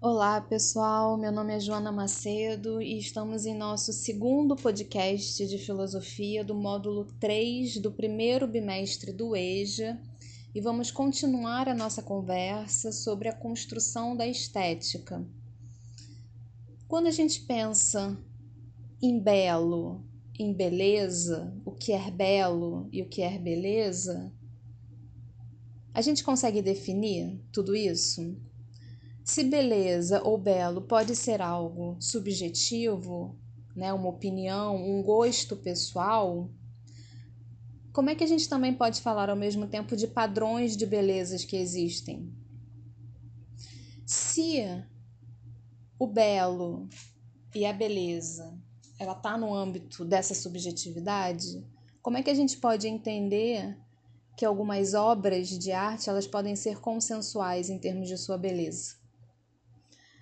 Olá, pessoal. Meu nome é Joana Macedo e estamos em nosso segundo podcast de filosofia do módulo 3 do primeiro bimestre do EJA e vamos continuar a nossa conversa sobre a construção da estética. Quando a gente pensa em belo, em beleza, o que é belo e o que é beleza, a gente consegue definir tudo isso? Se beleza ou belo pode ser algo subjetivo, né, uma opinião, um gosto pessoal, como é que a gente também pode falar ao mesmo tempo de padrões de belezas que existem? Se o belo e a beleza ela está no âmbito dessa subjetividade, como é que a gente pode entender que algumas obras de arte elas podem ser consensuais em termos de sua beleza?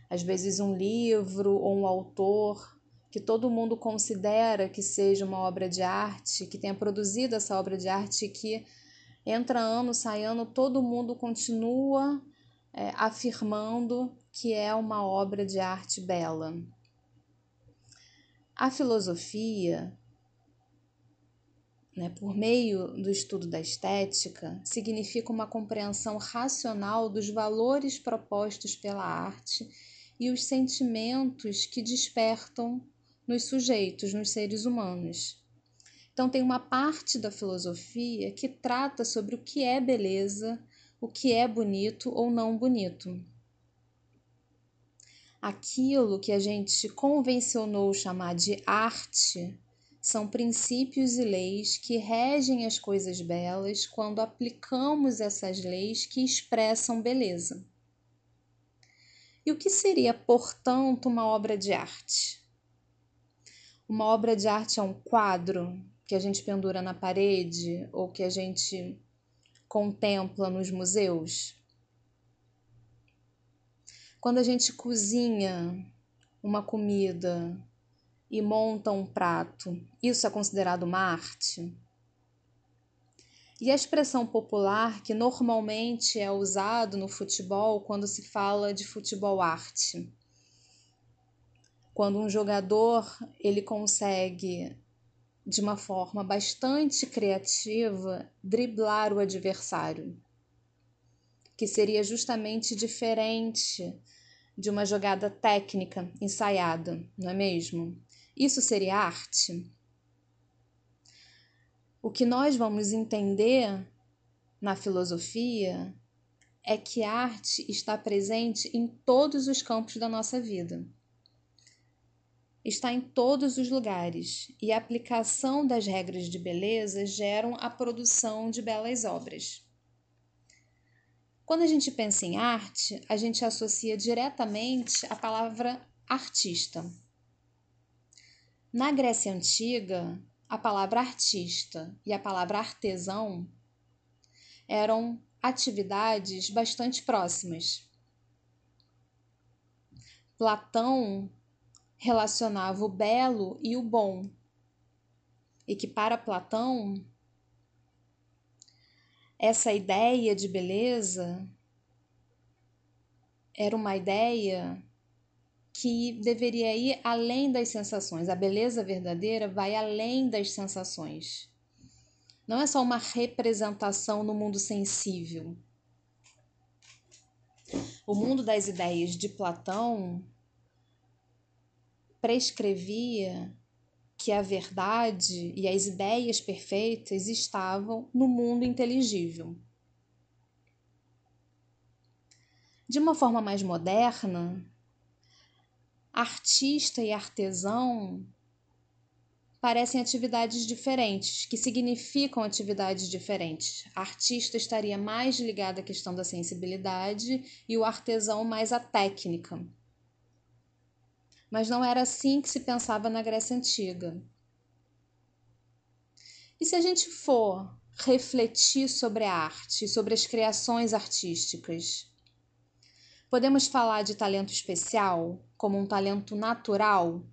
Às vezes um livro ou um autor que todo mundo considera que seja uma obra de arte, que tenha produzido essa obra de arte, que entra ano, sai ano, todo mundo continua é, afirmando que é uma obra de arte bela. A filosofia, né, por meio do estudo da estética, significa uma compreensão racional dos valores propostos pela arte e os sentimentos que despertam nos sujeitos, nos seres humanos. Então, tem uma parte da filosofia que trata sobre o que é beleza, o que é bonito ou não bonito. Aquilo que a gente convencionou chamar de arte são princípios e leis que regem as coisas belas quando aplicamos essas leis que expressam beleza. E o que seria, portanto, uma obra de arte? Uma obra de arte é um quadro que a gente pendura na parede ou que a gente contempla nos museus? Quando a gente cozinha uma comida e monta um prato, isso é considerado uma arte? E a expressão popular que normalmente é usado no futebol quando se fala de futebol arte. Quando um jogador ele consegue de uma forma bastante criativa driblar o adversário, que seria justamente diferente de uma jogada técnica ensaiada, não é mesmo? Isso seria arte? O que nós vamos entender na filosofia é que a arte está presente em todos os campos da nossa vida. Está em todos os lugares e a aplicação das regras de beleza geram a produção de belas obras. Quando a gente pensa em arte, a gente associa diretamente a palavra artista. Na Grécia Antiga, a palavra artista e a palavra artesão eram atividades bastante próximas. Platão relacionava o belo e o bom, e que para Platão essa ideia de beleza era uma ideia que deveria ir além das sensações. A beleza verdadeira vai além das sensações. Não é só uma representação no mundo sensível. O mundo das ideias de Platão prescrevia que a verdade e as ideias perfeitas estavam no mundo inteligível. De uma forma mais moderna, artista e artesão parecem atividades diferentes, que significam atividades diferentes. Artista estaria mais ligada à questão da sensibilidade e o artesão mais à técnica. Mas não era assim que se pensava na Grécia Antiga. E se a gente for refletir sobre a arte, sobre as criações artísticas, Podemos falar de talento especial como um talento natural?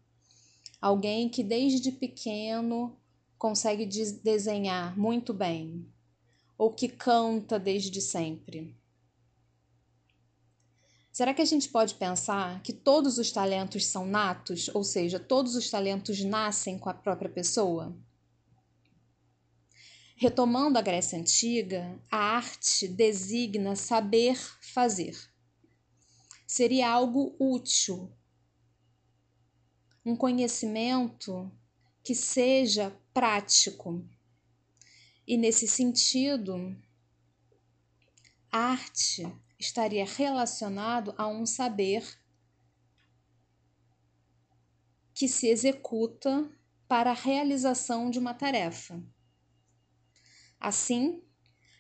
Alguém que desde pequeno consegue desenhar muito bem ou que canta desde sempre. Será que a gente pode pensar que todos os talentos são natos, ou seja, todos os talentos nascem com a própria pessoa? Retomando a Grécia Antiga, a arte designa saber fazer. Seria algo útil, um conhecimento que seja prático. E nesse sentido, arte estaria relacionado a um saber que se executa para a realização de uma tarefa. Assim,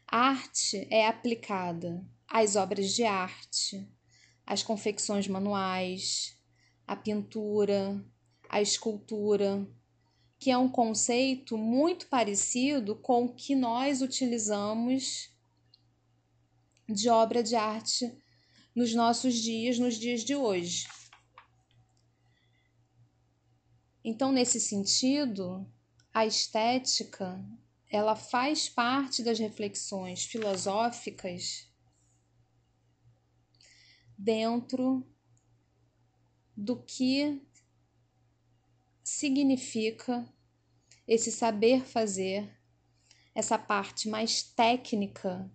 arte é aplicada às obras de arte, às confecções manuais, à pintura, à escultura, que é um conceito muito parecido com o que nós utilizamos de obra de arte nos nossos dias, nos dias de hoje. Então, nesse sentido, a estética ela faz parte das reflexões filosóficas dentro do que significa esse saber fazer, essa parte mais técnica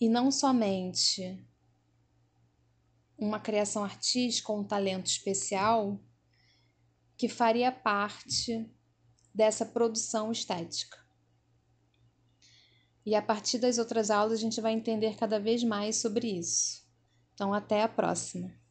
e não somente uma criação artística ou um talento especial que faria parte dessa produção estética. E a partir das outras aulas a gente vai entender cada vez mais sobre isso. Então, até a próxima!